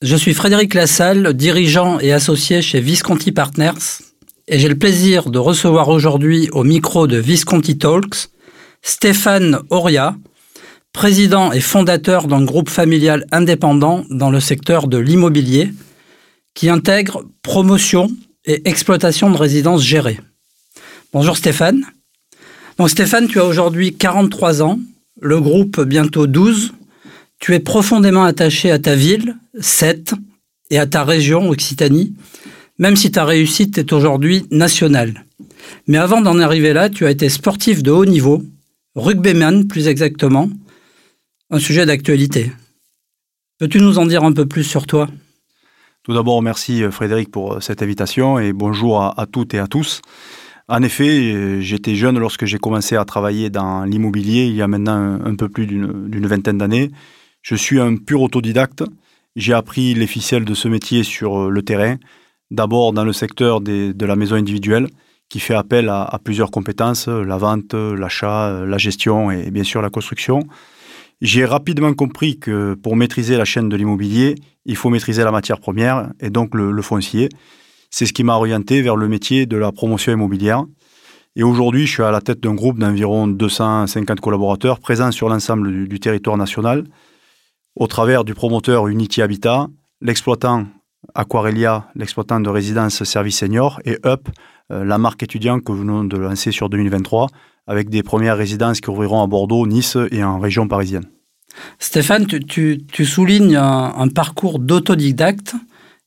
Je suis Frédéric Lassalle, dirigeant et associé chez Visconti Partners, et j'ai le plaisir de recevoir aujourd'hui au micro de Visconti Talks Stéphane Oria, président et fondateur d'un groupe familial indépendant dans le secteur de l'immobilier, qui intègre promotion et exploitation de résidences gérées. Bonjour Stéphane. Donc Stéphane, tu as aujourd'hui 43 ans, le groupe bientôt 12, tu es profondément attaché à ta ville, Sète, et à ta région, Occitanie, même si ta réussite est aujourd'hui nationale. Mais avant d'en arriver là, tu as été sportif de haut niveau, rugbyman plus exactement, un sujet d'actualité. Peux-tu nous en dire un peu plus sur toi? Tout d'abord, merci Frédéric pour cette invitation et bonjour à, à toutes et à tous. En effet, j'étais jeune lorsque j'ai commencé à travailler dans l'immobilier il y a maintenant un peu plus d'une vingtaine d'années. Je suis un pur autodidacte. J'ai appris les ficelles de ce métier sur euh, le terrain, d'abord dans le secteur de la maison individuelle, qui fait appel à, plusieurs compétences, la vente, l'achat, la gestion et bien sûr la construction. J'ai rapidement compris que pour maîtriser la chaîne de l'immobilier, il faut maîtriser la matière première et donc le, foncier. C'est ce qui m'a orienté vers le métier de la promotion immobilière. Et aujourd'hui, je suis à la tête d'un groupe d'environ 250 collaborateurs présents sur l'ensemble du territoire national au travers du promoteur Unity Habitat, l'exploitant Aquarelia, l'exploitant de résidence service senior, et UP, euh, la marque étudiante que nous venons de lancer sur 2023, avec des premières résidences qui ouvriront à Bordeaux, Nice et en région parisienne. Stéphane, tu, tu, tu signes un, un parcours d'autodidacte.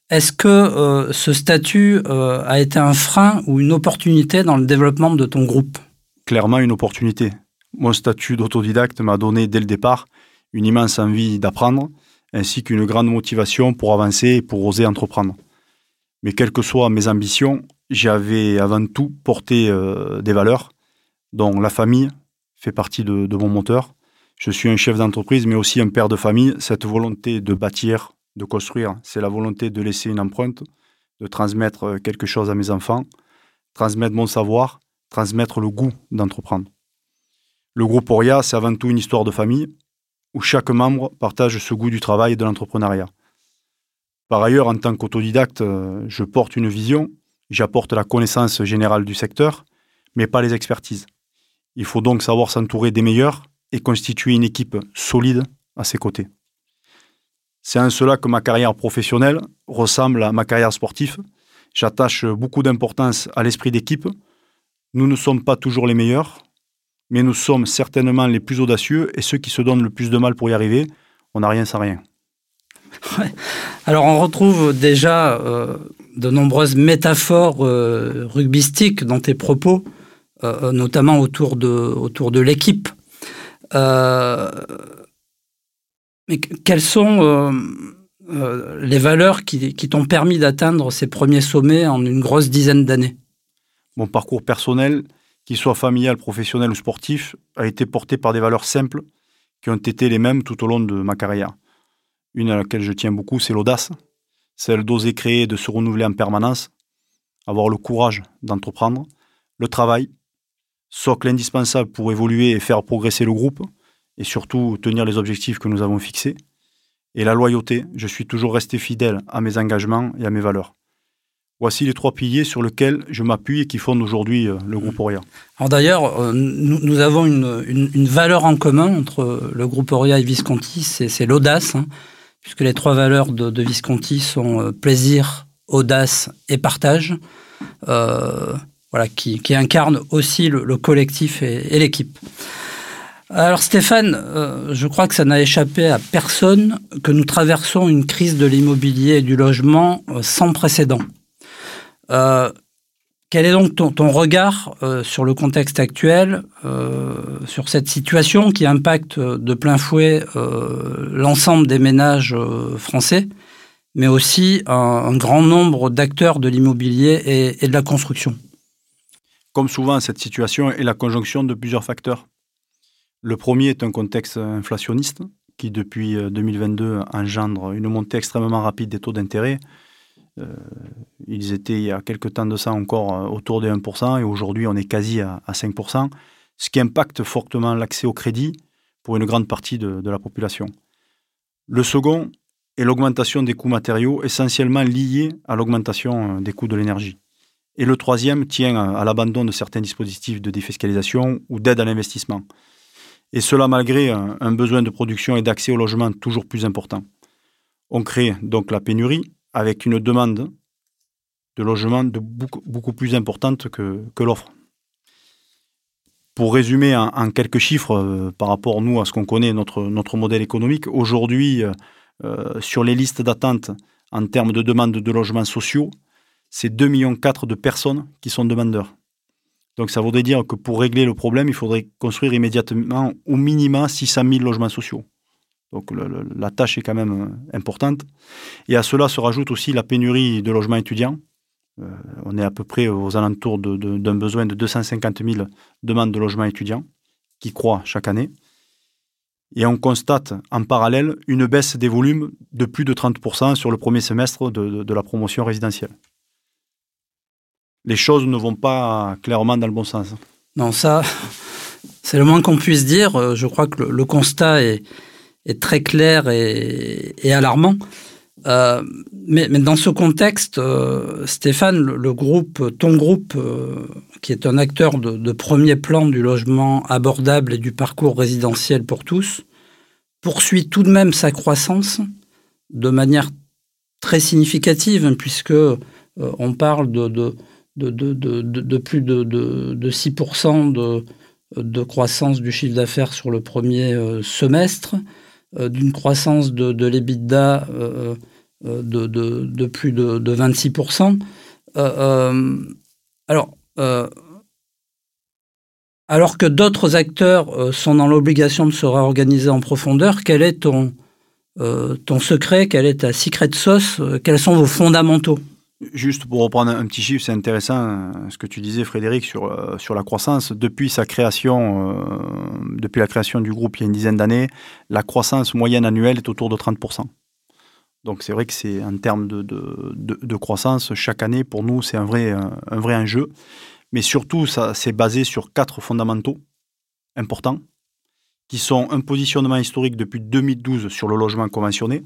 Est-ce que euh, ce statut euh, a été un frein ou une opportunité dans le développement de ton groupe? Clairement une opportunité. Mon statut d'autodidacte m'a donné dès le départ une immense envie d'apprendre, ainsi qu'une grande motivation pour avancer et pour oser entreprendre. Mais quelles que soient mes ambitions, j'avais avant tout porté euh, des valeurs, dont la famille fait partie de, mon moteur. Je suis un chef d'entreprise, mais aussi un père de famille. Cette volonté de bâtir, de construire, c'est la volonté de laisser une empreinte, de transmettre quelque chose à mes enfants, transmettre mon savoir, transmettre le goût d'entreprendre. Le groupe Oria, c'est avant tout une histoire de famille, où chaque membre partage ce goût du travail et de l'entrepreneuriat. Par ailleurs, en tant qu'autodidacte, je porte une vision, j'apporte la connaissance générale du secteur, mais pas les expertises. Il faut donc savoir s'entourer des meilleurs et constituer une équipe solide à ses côtés. C'est en cela que ma carrière professionnelle ressemble à ma carrière sportive. J'attache beaucoup d'importance à l'esprit d'équipe. Nous ne sommes pas toujours les meilleurs, mais nous sommes certainement les plus audacieux et ceux qui se donnent le plus de mal pour y arriver. On n'a rien sans rien. Ouais. Alors on retrouve déjà euh, de nombreuses métaphores euh, rugbystiques dans tes propos, euh, notamment autour de, autour de l'équipe. Euh, mais quelles sont euh, les valeurs qui, qui t'ont permis d'atteindre ces premiers sommets en une grosse dizaine d'années? Mon parcours personnel, qu'il soit familial, professionnel ou sportif, a été porté par des valeurs simples qui ont été les mêmes tout au long de ma carrière. Une à laquelle je tiens beaucoup, c'est l'audace, celle d'oser créer et de se renouveler en permanence, avoir le courage d'entreprendre, le travail, socle indispensable pour évoluer et faire progresser le groupe, et surtout tenir les objectifs que nous avons fixés, et la loyauté, je suis toujours resté fidèle à mes engagements et à mes valeurs. Voici les trois piliers sur lesquels je m'appuie et qui fondent aujourd'hui le groupe Oria. Alors d'ailleurs, euh, nous, avons une, valeur en commun entre le groupe Oria et Visconti, c'est l'audace, hein, puisque les trois valeurs de, Visconti sont euh, plaisir, audace et partage, euh, qui, qui, incarnent aussi le, le collectif et, l'équipe. Alors Stéphane, euh, je crois que ça n'a échappé à personne que nous traversons une crise de l'immobilier et du logement euh, sans précédent. Euh, quel est donc ton, regard euh, sur le contexte actuel, euh, sur cette situation qui impacte de plein fouet l'ensemble des ménages français mais aussi un, grand nombre d'acteurs de l'immobilier et, de la construction? Comme souvent, cette situation est la conjonction de plusieurs facteurs. Le premier est un contexte inflationniste qui, depuis 2022, euh, engendre une montée extrêmement rapide des taux d'intérêt. Euh, ils étaient il y a quelques temps de ça encore euh, autour des 1% et aujourd'hui on est quasi à, 5%, ce qui impacte fortement l'accès au crédit pour une grande partie de la population. Le second est l'augmentation des coûts matériaux, essentiellement liés à l'augmentation euh, des coûts de l'énergie. Et le troisième tient à l'abandon de certains dispositifs de défiscalisation ou d'aide à l'investissement. Et cela malgré un besoin de production et d'accès au logement toujours plus important. On crée donc la pénurie avec une demande de logement beaucoup, plus importante que, l'offre. Pour résumer en, quelques chiffres euh, par rapport, nous, à ce qu'on connaît, notre, modèle économique, aujourd'hui, euh, euh, sur les listes d'attente en termes de demande de logements sociaux, c'est 2,4 millions de personnes qui sont demandeurs. Donc ça voudrait dire que pour régler le problème, il faudrait construire immédiatement au minima 600 000 logements sociaux. Donc la tâche est quand même euh, importante. Et à cela se rajoute aussi la pénurie de logements étudiants. Euh, on est à peu près aux alentours d'un besoin de 250 000 demandes de logements étudiants qui croît chaque année. Et on constate en parallèle une baisse des volumes de plus de 30% sur le premier semestre de, la promotion résidentielle. Les choses ne vont pas clairement dans le bon sens. Non, ça, c'est le moins qu'on puisse dire. Euh, je crois que le, constat est, très clair et, alarmant. Euh, mais, dans ce contexte, euh, Stéphane, le, groupe, ton groupe, qui est un acteur de, premier plan du logement abordable et du parcours résidentiel pour tous, poursuit tout de même sa croissance de manière très significative, hein, puisque euh, on parle de, de, de, plus de, 6% de, croissance du chiffre d'affaires sur le premier euh, semestre, euh, d'une croissance de, l'EBITDA de, plus de, 26%. alors, alors que d'autres acteurs euh, sont dans l'obligation de se réorganiser en profondeur, quel est ton, euh, secret? Quelle est ta secret sauce? Euh, Quels sont vos fondamentaux? Juste pour reprendre un petit chiffre, c'est intéressant ce que tu disais, Frédéric, sur, sur la croissance. Depuis sa création, depuis la création du groupe il y a une dizaine d'années, la croissance moyenne annuelle est autour de 30%. Donc c'est vrai que c'est en termes de, de, croissance, chaque année, pour nous, c'est un vrai, un vrai enjeu. Mais surtout, ça c'est basé sur quatre fondamentaux importants, qui sont un positionnement historique depuis 2012 sur le logement conventionné,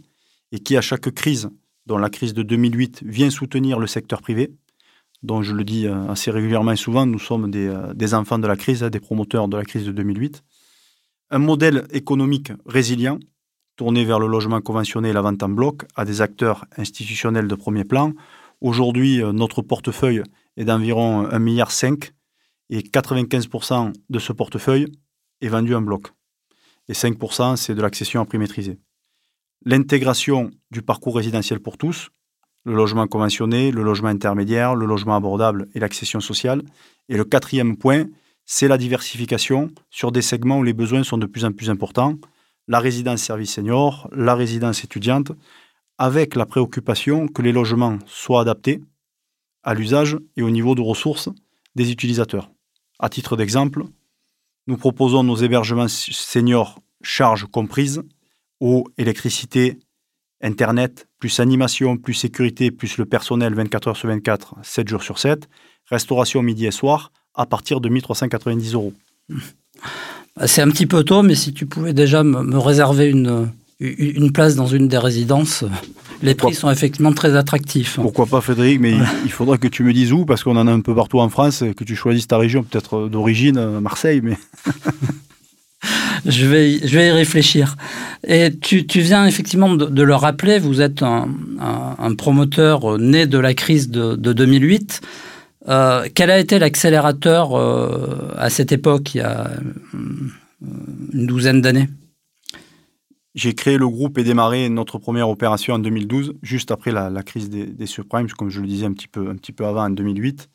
et qui, à chaque crise, dont la crise de 2008, vient soutenir le secteur privé, dont je le dis euh, assez régulièrement et souvent, nous sommes des, euh, enfants de la crise, des promoteurs de la crise de 2008. Un modèle économique résilient, tourné vers le logement conventionné et la vente en bloc, à des acteurs institutionnels de premier plan. Aujourd'hui, euh, notre portefeuille est d'environ 1,5 milliard et 95% de ce portefeuille est vendu en bloc. Et 5%, c'est de l'accession à prix maîtrisé. L'intégration du parcours résidentiel pour tous, le logement conventionné, le logement intermédiaire, le logement abordable et l'accession sociale. Et le quatrième point, c'est la diversification sur des segments où les besoins sont de plus en plus importants, la résidence service senior, la résidence étudiante, avec la préoccupation que les logements soient adaptés à l'usage et au niveau de ressources des utilisateurs. À titre d'exemple, nous proposons nos hébergements seniors charges comprises, eau, électricité, Internet, plus animation, plus sécurité, plus le personnel 24 heures sur 24, 7 jours sur 7, restauration midi et soir, à partir de 1390 euros. C'est un petit peu tôt, mais si tu pouvais déjà me réserver une, une place dans une des résidences, les prix sont effectivement très attractifs. Pourquoi pas Frédéric, mais il faudra que tu me dises où, parce qu'on en a un peu partout en France, que tu choisisses ta région, peut-être d'origine, euh, Marseille, mais... je, vais, je vais y réfléchir. Et tu, tu viens effectivement de, le rappeler, vous êtes un, promoteur né de la crise de, 2008. Euh, quel a été l'accélérateur euh, à cette époque, il y a une douzaine d'années? J'ai créé le groupe et démarré notre première opération en 2012, juste après la, crise des, subprimes, comme je le disais un petit peu, un petit peu avant, en 2008.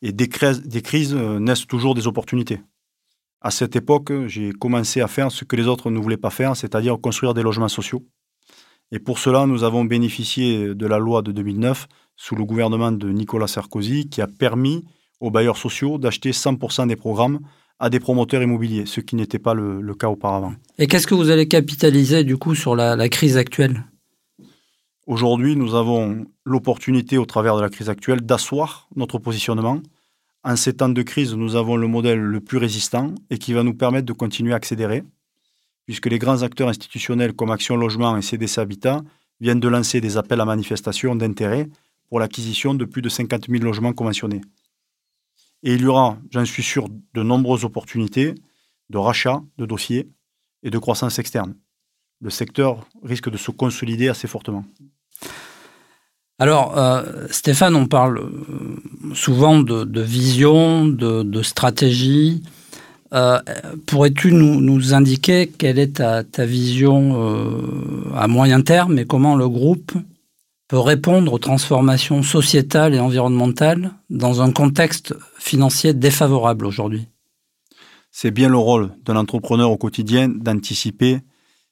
Et des, des crises euh, naissent toujours des opportunités. À cette époque, j'ai commencé à faire ce que les autres ne voulaient pas faire, c'est-à-dire construire des logements sociaux. Et pour cela, nous avons bénéficié de la loi de 2009 sous le gouvernement de Nicolas Sarkozy qui a permis aux bailleurs sociaux d'acheter 100% des programmes à des promoteurs immobiliers, ce qui n'était pas le, cas auparavant. Et qu'est-ce que vous allez capitaliser du coup sur la, crise actuelle? Aujourd'hui, nous avons l'opportunité au travers de la crise actuelle d'asseoir notre positionnement. En ces temps de crise, nous avons le modèle le plus résistant et qui va nous permettre de continuer à accélérer, puisque les grands acteurs institutionnels comme Action Logement et CDC Habitat viennent de lancer des appels à manifestation d'intérêt pour l'acquisition de plus de 50 000 logements conventionnés. Et il y aura, j'en suis sûr, de nombreuses opportunités de rachat de dossiers et de croissance externe. Le secteur risque de se consolider assez fortement. Alors, euh, Stéphane, on parle euh, souvent de, vision, de, stratégie. Euh, pourrais-tu nous, indiquer quelle est ta vision à moyen terme et comment le groupe peut répondre aux transformations sociétales et environnementales dans un contexte financier défavorable aujourd'hui? C'est bien le rôle d'un entrepreneur au quotidien d'anticiper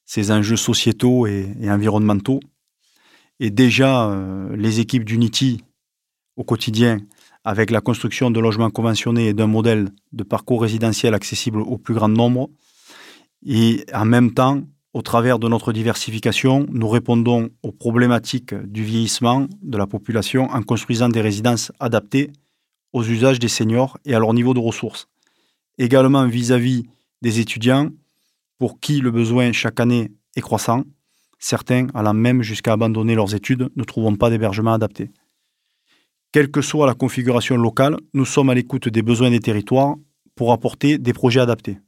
ces enjeux sociétaux et, environnementaux. Et déjà, euh, les équipes d'Unity au quotidien, avec la construction de logements conventionnés et d'un modèle de parcours résidentiel accessible au plus grand nombre, et en même temps, au travers de notre diversification, nous répondons aux problématiques du vieillissement de la population en construisant des résidences adaptées aux usages des seniors et à leur niveau de ressources. Également vis-à-vis des étudiants, pour qui le besoin chaque année est croissant, certains allant même jusqu'à abandonner leurs études ne trouvent pas d'hébergement adapté. Quelle que soit la configuration locale, nous sommes à l'écoute des besoins des territoires pour apporter des projets adaptés.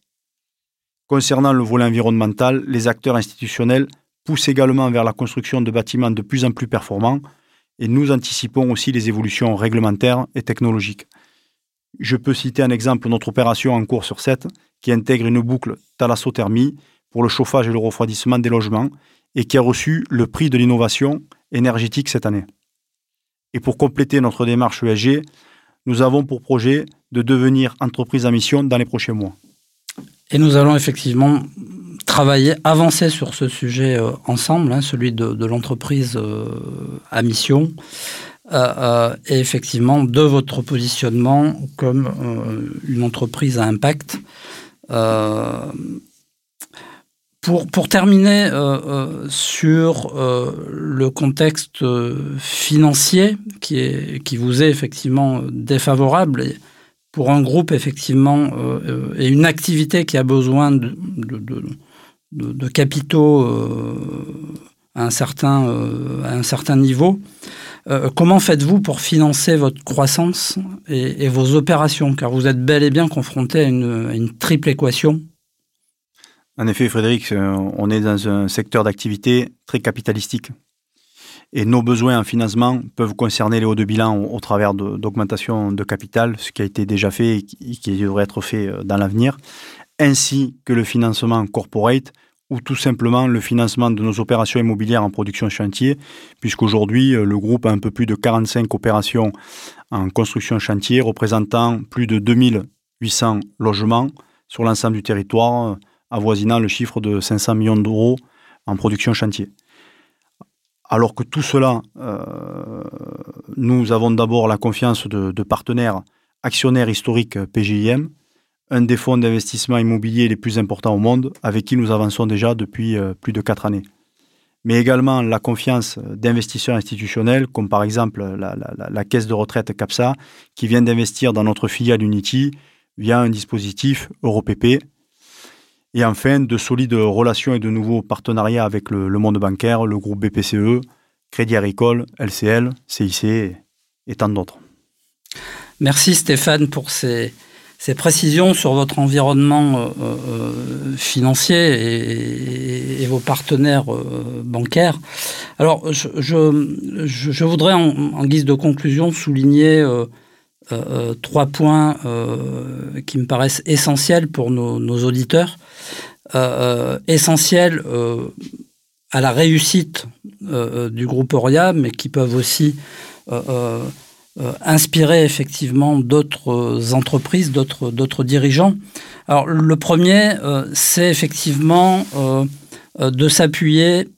Concernant le volet environnemental, les acteurs institutionnels poussent également vers la construction de bâtiments de plus en plus performants et nous anticipons aussi les évolutions réglementaires et technologiques. Je peux citer un exemple, notre opération en cours sur 7, qui intègre une boucle thalassothermie pour le chauffage et le refroidissement des logements et qui a reçu le prix de l'innovation énergétique cette année. Et pour compléter notre démarche ESG, nous avons pour projet de devenir entreprise à mission dans les prochains mois. Et nous allons effectivement travailler, avancer sur ce sujet euh, ensemble, hein, celui de, l'entreprise euh, à mission, euh, et effectivement de votre positionnement comme une entreprise à impact. Pour, terminer sur le contexte financier qui, est, qui vous est effectivement défavorable, pour un groupe, effectivement, euh, et une activité qui a besoin de, capitaux euh, à, un certain, euh, à un certain niveau, comment faites-vous pour financer votre croissance et, vos opérations? Car vous êtes bel et bien confronté à une triple équation. En effet, Frédéric, on est dans un secteur d'activité très capitalistique. Et nos besoins en financement peuvent concerner les hauts de bilan au, travers d'augmentation de, capital, ce qui a été déjà fait et qui, devrait être fait euh, dans l'avenir, ainsi que le financement corporate ou tout simplement le financement de nos opérations immobilières en production chantier, puisqu'aujourd'hui, euh, le groupe a un peu plus de 45 opérations en construction chantier, représentant plus de 2800 logements sur l'ensemble du territoire, euh, avoisinant le chiffre de 500 millions d'euros en production chantier. Alors que tout cela, euh, nous avons d'abord la confiance de, partenaires actionnaires historiques PGIM, un des fonds d'investissement immobilier les plus importants au monde, avec qui nous avançons déjà depuis euh, plus de quatre années. Mais également la confiance d'investisseurs institutionnels, comme par exemple la, caisse de retraite CAPSA, qui vient d'investir dans notre filiale Unity via un dispositif EuroPP, et enfin, de solides relations et de nouveaux partenariats avec le, monde bancaire, le groupe BPCE, Crédit Agricole, LCL, CIC et, tant d'autres. Merci Stéphane pour ces, précisions sur votre environnement euh, euh, financier et, vos partenaires euh, bancaires. Alors, je, voudrais en, guise de conclusion souligner trois points qui me paraissent essentiels pour nos auditeurs. Euh, euh, essentiels euh, à la réussite du groupe Oria, mais qui peuvent aussi inspirer effectivement d'autres entreprises, d'autres dirigeants. Alors le premier, c'est effectivement de s'appuyer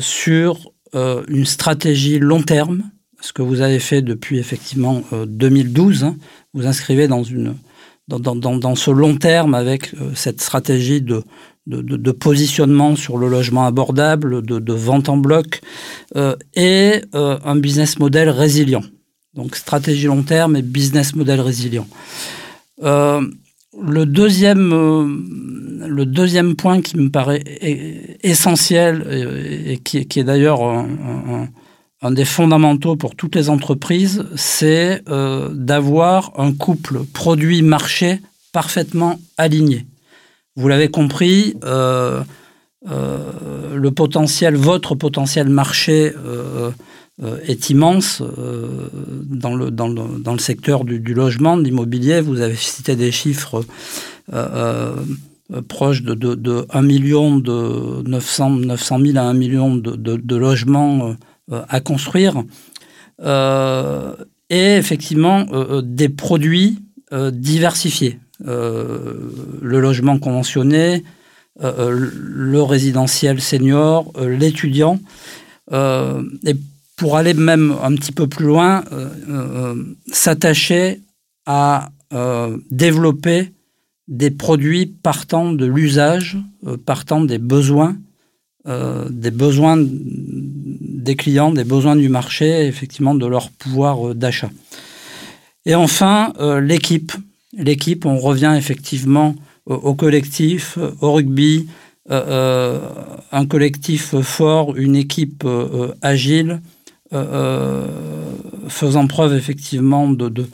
sur une stratégie long terme, ce que vous avez fait depuis effectivement 2012. Hein. Vous inscrivez dans, une, dans, ce long terme avec cette stratégie de, de, positionnement sur le logement abordable, de, vente en bloc, et un business model résilient. Donc stratégie long terme et business model résilient. Euh, le, deuxième, euh, le deuxième point qui me paraît essentiel et, qui, est d'ailleurs des fondamentaux pour toutes les entreprises, c'est euh, d'avoir un couple produit-marché parfaitement aligné. Vous l'avez compris, le potentiel, votre potentiel marché euh, est immense euh, dans, le, secteur du, logement, de l'immobilier. Vous avez cité des chiffres euh, proches de, de, de, 1 million de 900, 900 000 à 1 million de logements à construire. et effectivement, des produits diversifiés. le logement conventionné, le résidentiel senior, l'étudiant. et pour aller même un petit peu plus loin, euh, euh, s'attacher à euh, développer des produits partant de l'usage, partant des besoins, des besoins des clients, des besoins du marché, effectivement de leur pouvoir d'achat. Et enfin, l'équipe. L'équipe, on revient effectivement au collectif, au rugby, un collectif fort, une équipe agile, euh, euh, faisant preuve effectivement de, de,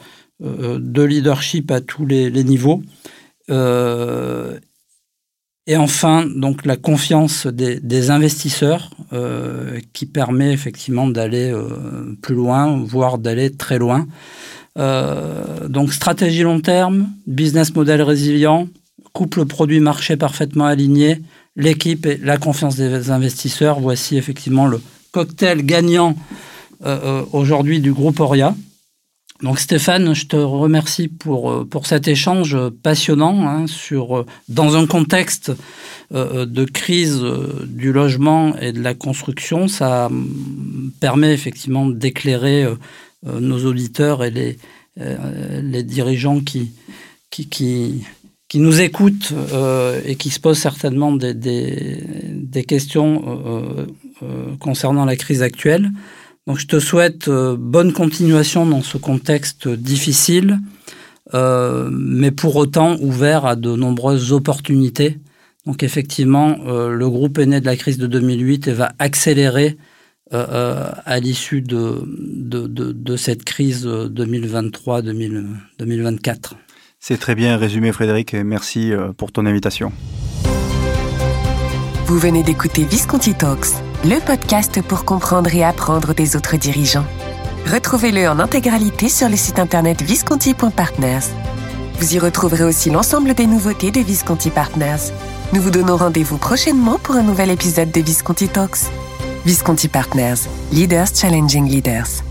euh, de, leadership à tous les, niveaux. Et enfin, donc la confiance des, investisseurs qui permet effectivement d'aller plus loin, voire d'aller très loin. donc stratégie long terme, business model résilient, couple produit-marché parfaitement aligné, l'équipe et la confiance des investisseurs. Voici effectivement le cocktail gagnant euh, euh, aujourd'hui du groupe Oria. Donc Stéphane, je te remercie pour, euh, cet échange passionnant hein, sur, dans un contexte de crise du logement et de la construction. Ça permet effectivement d'éclairer nos auditeurs et les, dirigeants qui, nous écoutent et qui se posent certainement des questions concernant la crise actuelle. Donc je te souhaite euh, bonne continuation dans ce contexte difficile, euh, mais pour autant ouvert à de nombreuses opportunités. Donc effectivement, euh, le groupe est né de la crise de 2008 et va accélérer à l'issue de, de, de, cette crise 2023-2024. C'est très bien résumé Frédéric et merci pour ton invitation. Vous venez d'écouter Visconti Talks le podcast pour comprendre et apprendre des autres dirigeants. Retrouvez-le en intégralité sur le site internet visconti.partners. Vous y retrouverez aussi l'ensemble des nouveautés de Visconti Partners. Nous vous donnons rendez-vous prochainement pour un nouvel épisode de Visconti Talks. Visconti Partners, Leaders Challenging Leaders.